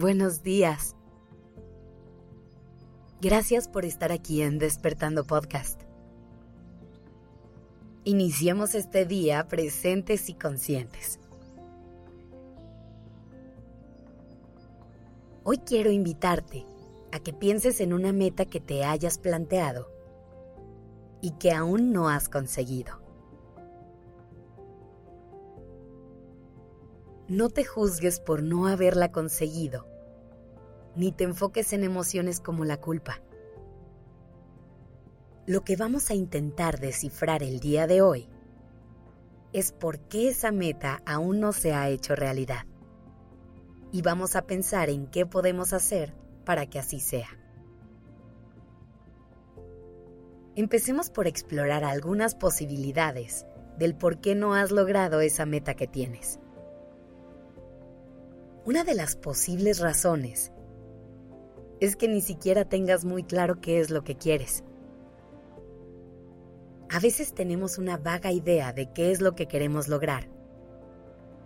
buenos días. Gracias por estar aquí en Despertando Podcast. Iniciemos este día presentes y conscientes. Hoy quiero invitarte a que pienses en una meta que te hayas planteado y que aún no has conseguido. No te juzgues por no haberla conseguido, ni te enfoques en emociones como la culpa. Lo que vamos a intentar descifrar el día de hoy es por qué esa meta aún no se ha hecho realidad. Y vamos a pensar en qué podemos hacer para que así sea. Empecemos por explorar algunas posibilidades del por qué no has logrado esa meta que tienes. Una de las posibles razones es que ni siquiera tengas muy claro qué es lo que quieres. A veces tenemos una vaga idea de qué es lo que queremos lograr,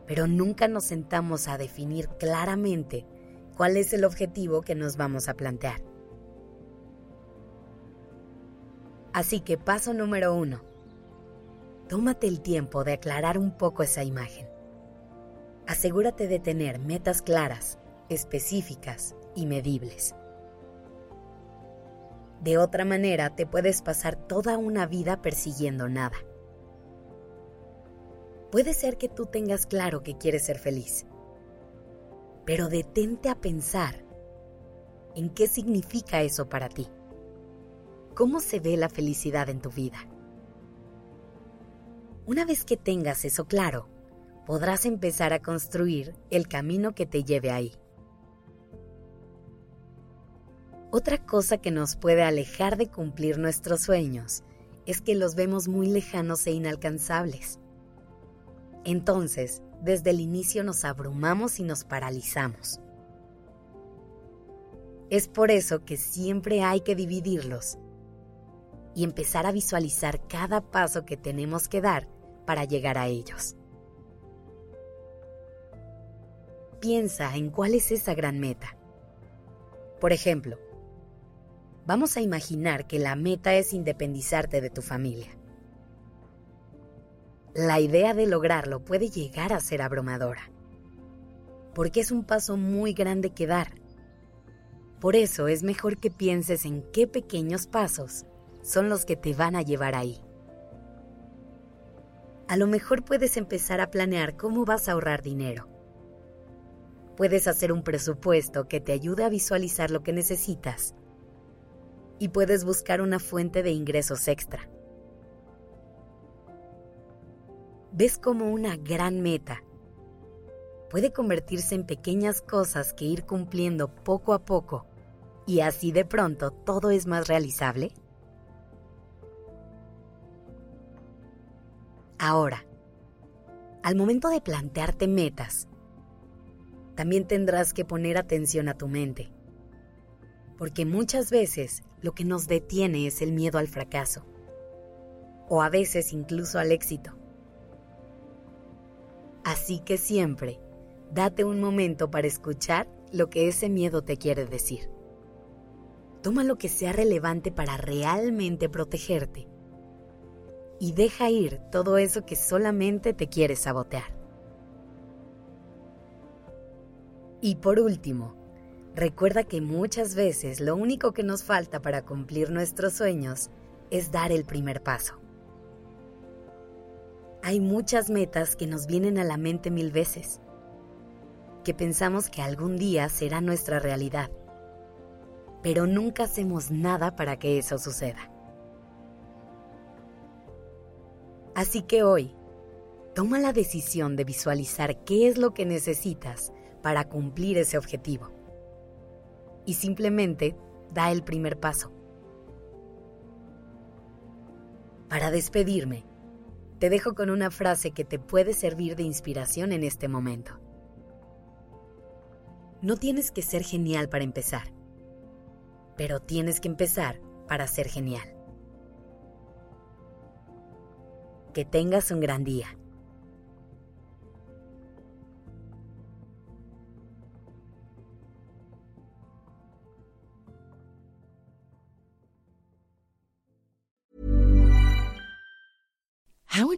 pero nunca nos sentamos a definir claramente cuál es el objetivo que nos vamos a plantear. Así que paso número uno, tómate el tiempo de aclarar un poco esa imagen asegúrate de tener metas claras, específicas y medibles. De otra manera, te puedes pasar toda una vida persiguiendo nada. Puede ser que tú tengas claro que quieres ser feliz, pero detente a pensar en qué significa eso para ti. ¿Cómo se ve la felicidad en tu vida? Una vez que tengas eso claro, podrás empezar a construir el camino que te lleve ahí. Otra cosa que nos puede alejar de cumplir nuestros sueños es que los vemos muy lejanos e inalcanzables. Entonces, desde el inicio nos abrumamos y nos paralizamos. Es por eso que siempre hay que dividirlos y empezar a visualizar cada paso que tenemos que dar para llegar a ellos. piensa en cuál es esa gran meta. Por ejemplo, vamos a imaginar que la meta es independizarte de tu familia. La idea de lograrlo puede llegar a ser abrumadora, porque es un paso muy grande que dar. Por eso es mejor que pienses en qué pequeños pasos son los que te van a llevar ahí. A lo mejor puedes empezar a planear cómo vas a ahorrar dinero Puedes hacer un presupuesto que te ayude a visualizar lo que necesitas. Y puedes buscar una fuente de ingresos extra. ¿Ves como una gran meta puede convertirse en pequeñas cosas que ir cumpliendo poco a poco y así de pronto todo es más realizable? Ahora, al momento de plantearte metas, también tendrás que poner atención a tu mente. Porque muchas veces lo que nos detiene es el miedo al fracaso. O a veces incluso al éxito. Así que siempre, date un momento para escuchar lo que ese miedo te quiere decir. Toma lo que sea relevante para realmente protegerte. Y deja ir todo eso que solamente te quiere sabotear. Y por último, recuerda que muchas veces lo único que nos falta para cumplir nuestros sueños es dar el primer paso. Hay muchas metas que nos vienen a la mente mil veces, que pensamos que algún día será nuestra realidad, pero nunca hacemos nada para que eso suceda. Así que hoy, toma la decisión de visualizar qué es lo que necesitas para cumplir ese objetivo. Y simplemente da el primer paso. Para despedirme, te dejo con una frase que te puede servir de inspiración en este momento. No tienes que ser genial para empezar, pero tienes que empezar para ser genial. Que tengas un gran día.